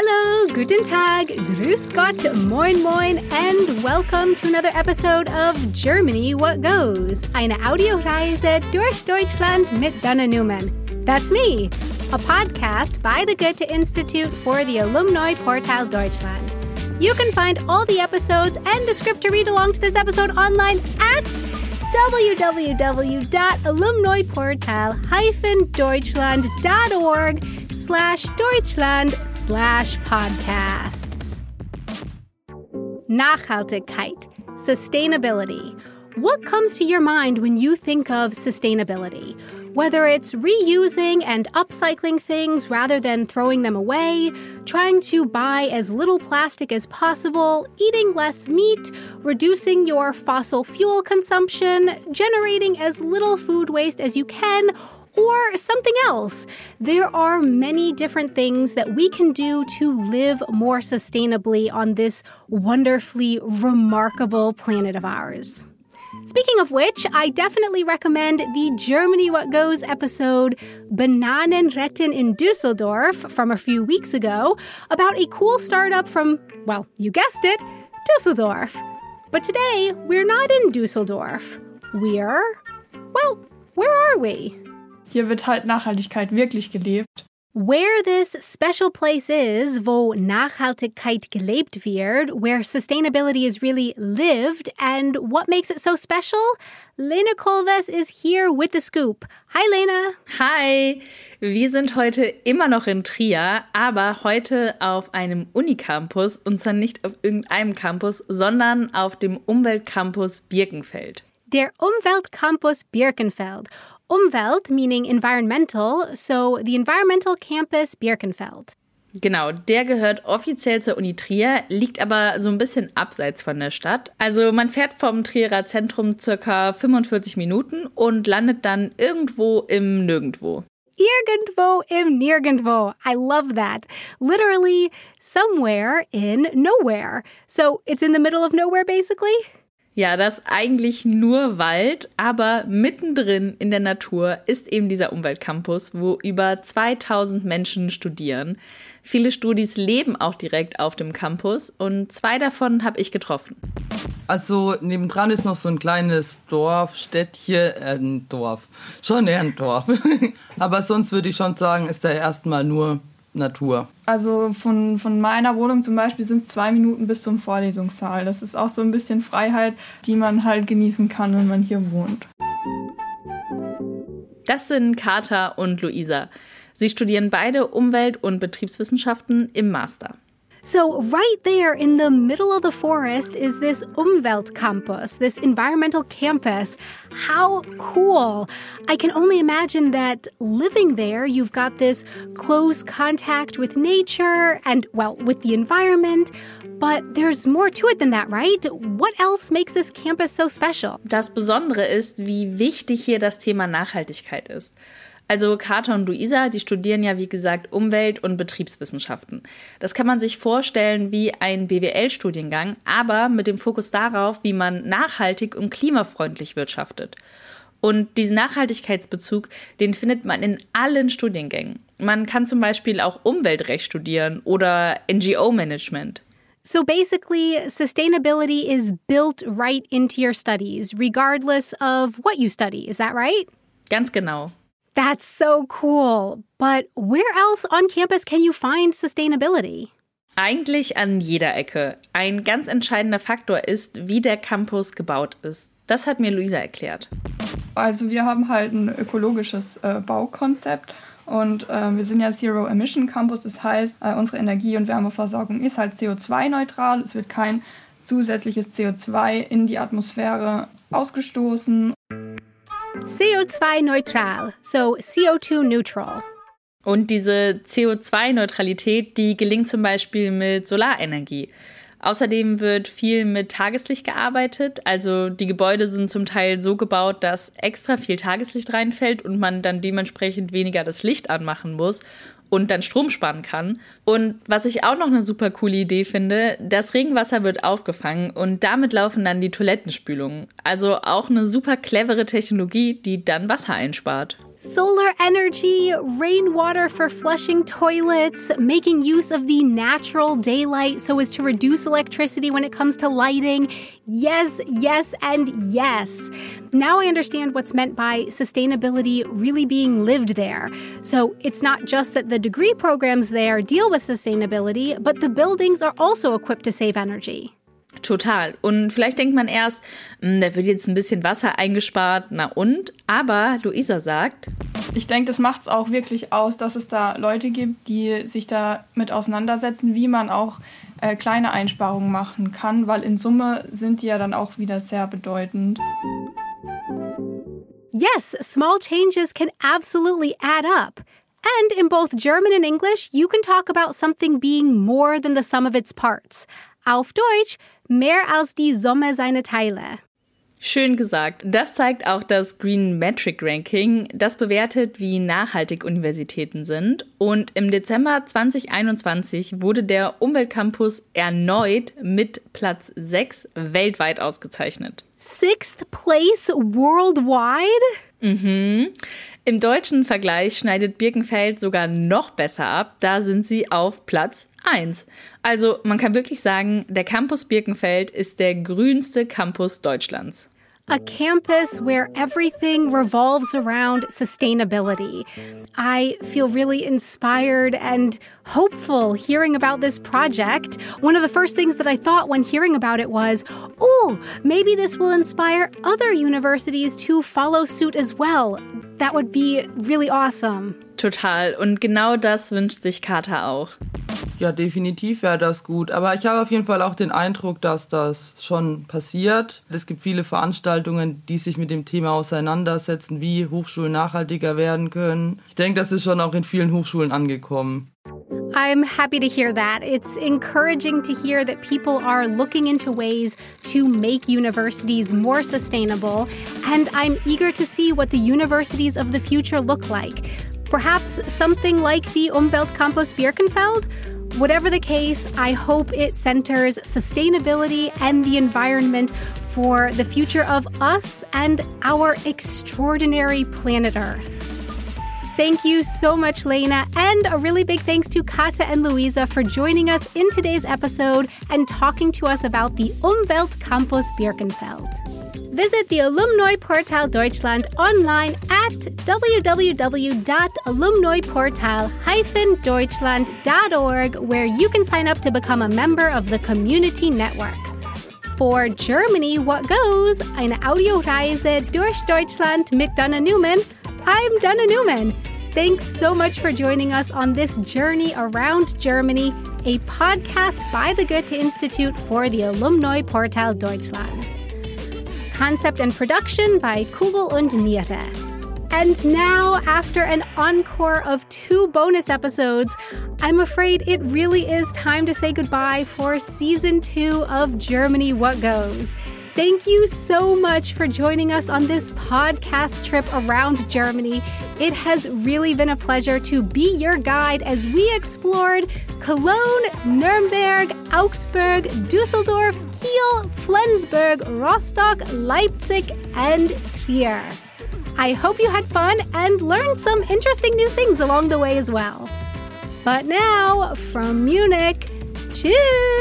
Hallo, guten Tag, grüß Gott, moin moin, and welcome to another episode of Germany What Goes, eine Audioreise durch Deutschland mit Dana Newman. That's me, a podcast by the Goethe Institute for the Alumni Portal Deutschland. You can find all the episodes and a script to read along to this episode online at www.alumniportal-deutschland.org slash Deutschland slash podcasts. Nachhaltigkeit, sustainability. What comes to your mind when you think of sustainability? Whether it's reusing and upcycling things rather than throwing them away, trying to buy as little plastic as possible, eating less meat, reducing your fossil fuel consumption, generating as little food waste as you can, or something else. There are many different things that we can do to live more sustainably on this wonderfully remarkable planet of ours. Speaking of which, I definitely recommend the Germany What Goes episode Bananen retten in Dusseldorf from a few weeks ago about a cool startup from, well, you guessed it, Dusseldorf. But today, we're not in Dusseldorf. We're, well, where are we? Hier wird halt Nachhaltigkeit wirklich gelebt. Where this special place is, wo Nachhaltigkeit gelebt wird, where sustainability is really lived, and what makes it so special? Lena Kolves is here with the scoop. Hi, Lena. Hi. Wir sind heute immer noch in Trier, aber heute auf einem Unicampus und zwar nicht auf irgendeinem Campus, sondern auf dem Umweltcampus Birkenfeld. Der Umweltcampus Birkenfeld. Umwelt meaning environmental, so the environmental campus Birkenfeld. Genau, der gehört offiziell zur Uni Trier, liegt aber so ein bisschen abseits von der Stadt. Also man fährt vom Trierer Zentrum circa 45 Minuten und landet dann irgendwo im Nirgendwo. Irgendwo im Nirgendwo. I love that. Literally somewhere in nowhere. So it's in the middle of nowhere basically? Ja, das ist eigentlich nur Wald, aber mittendrin in der Natur ist eben dieser Umweltcampus, wo über 2000 Menschen studieren. Viele Studis leben auch direkt auf dem Campus und zwei davon habe ich getroffen. Also nebendran ist noch so ein kleines Dorf, Städtchen, äh, ein Dorf, schon eher ein Dorf. aber sonst würde ich schon sagen, ist da erstmal nur Natur. Also von, von meiner Wohnung zum Beispiel sind es zwei Minuten bis zum Vorlesungssaal. Das ist auch so ein bisschen Freiheit, die man halt genießen kann, wenn man hier wohnt. Das sind Carter und Luisa. Sie studieren beide Umwelt- und Betriebswissenschaften im Master. So, right there in the middle of the forest is this Umweltcampus, this environmental campus. How cool! I can only imagine that living there, you've got this close contact with nature and, well, with the environment. But there's more to it than that, right? What else makes this campus so special? Das Besondere ist, wie wichtig hier das Thema Nachhaltigkeit ist. Also Carter und Luisa, die studieren ja wie gesagt Umwelt- und Betriebswissenschaften. Das kann man sich vorstellen wie ein BWL-Studiengang, aber mit dem Fokus darauf, wie man nachhaltig und klimafreundlich wirtschaftet. Und diesen Nachhaltigkeitsbezug, den findet man in allen Studiengängen. Man kann zum Beispiel auch Umweltrecht studieren oder NGO-Management. So basically, sustainability is built right into your studies, regardless of what you study. Is that right? Ganz genau. That's so cool. But where else on campus can you find sustainability? Eigentlich an jeder Ecke. Ein ganz entscheidender Faktor ist, wie der Campus gebaut ist. Das hat mir Luisa erklärt. Also wir haben halt ein ökologisches äh, Baukonzept und äh, wir sind ja Zero Emission Campus. Das heißt, äh, unsere Energie- und Wärmeversorgung ist halt CO2-neutral. Es wird kein zusätzliches CO2 in die Atmosphäre ausgestoßen. CO2 neutral, so CO2 neutral. Und diese CO2-Neutralität, die gelingt zum Beispiel mit Solarenergie. Außerdem wird viel mit Tageslicht gearbeitet. Also die Gebäude sind zum Teil so gebaut, dass extra viel Tageslicht reinfällt und man dann dementsprechend weniger das Licht anmachen muss und dann Strom sparen kann. Und was ich auch noch eine super coole Idee finde, das Regenwasser wird aufgefangen und damit laufen dann die Toilettenspülungen. Also auch eine super clevere Technologie, die dann Wasser einspart. Solar energy, rainwater for flushing toilets, making use of the natural daylight so as to reduce electricity when it comes to lighting. Yes, yes, and yes. Now I understand what's meant by sustainability really being lived there. So it's not just that the degree programs there deal with sustainability, but the buildings are also equipped to save energy. Total. Und vielleicht denkt man erst, hm, da wird jetzt ein bisschen Wasser eingespart, na und? Aber Luisa sagt. Ich denke, das macht es auch wirklich aus, dass es da Leute gibt, die sich damit auseinandersetzen, wie man auch äh, kleine Einsparungen machen kann, weil in Summe sind die ja dann auch wieder sehr bedeutend. Yes, small changes can absolutely add up. And in both German and English, you can talk about something being more than the sum of its parts. Auf Deutsch, mehr als die Summe seiner Teile. Schön gesagt. Das zeigt auch das Green Metric Ranking. Das bewertet, wie nachhaltig Universitäten sind. Und im Dezember 2021 wurde der Umweltcampus erneut mit Platz 6 weltweit ausgezeichnet. Sixth place worldwide? Mhm. Im deutschen Vergleich schneidet Birkenfeld sogar noch besser ab. Da sind sie auf Platz 1. Also man kann wirklich sagen, der Campus Birkenfeld ist der grünste Campus Deutschlands. A campus where everything revolves around sustainability. I feel really inspired and hopeful hearing about this project. One of the first things that I thought when hearing about it was, oh, maybe this will inspire other universities to follow suit as well. That would be really awesome. Total. Und genau das wünscht sich Carter auch. Ja, definitiv wäre das gut. Aber ich habe auf jeden Fall auch den Eindruck, dass das schon passiert. Es gibt viele Veranstaltungen, die sich mit dem Thema auseinandersetzen, wie Hochschulen nachhaltiger werden können. Ich denke, das ist schon auch in vielen Hochschulen angekommen. I'm happy to hear that. It's encouraging to hear that people are looking into ways to make universities more sustainable, and I'm eager to see what the universities of the future look like. Perhaps something like the Umweltcampus Birkenfeld? Whatever the case, I hope it centers sustainability and the environment for the future of us and our extraordinary planet Earth. Thank you so much, Lena, and a really big thanks to Kata and Louisa for joining us in today's episode and talking to us about the Umweltcampus Birkenfeld. Visit the Alumni Portal Deutschland online at www.alumniportal-deutschland.org where you can sign up to become a member of the community network. For Germany, what goes? Eine Audioreise durch Deutschland mit Dana Newman. I'm Dana Newman. Thanks so much for joining us on this journey around Germany, a podcast by the Goethe Institute for the Alumni Portal Deutschland. Concept and production by Kugel und Niere. And now, after an encore of two bonus episodes, I'm afraid it really is time to say goodbye for season two of Germany What Goes. Thank you so much for joining us on this podcast trip around Germany. It has really been a pleasure to be your guide as we explored Cologne, Nuremberg, Augsburg, Dusseldorf, Kiel, Flensburg, Rostock, Leipzig, and Trier. I hope you had fun and learned some interesting new things along the way as well. But now, from Munich, cheers!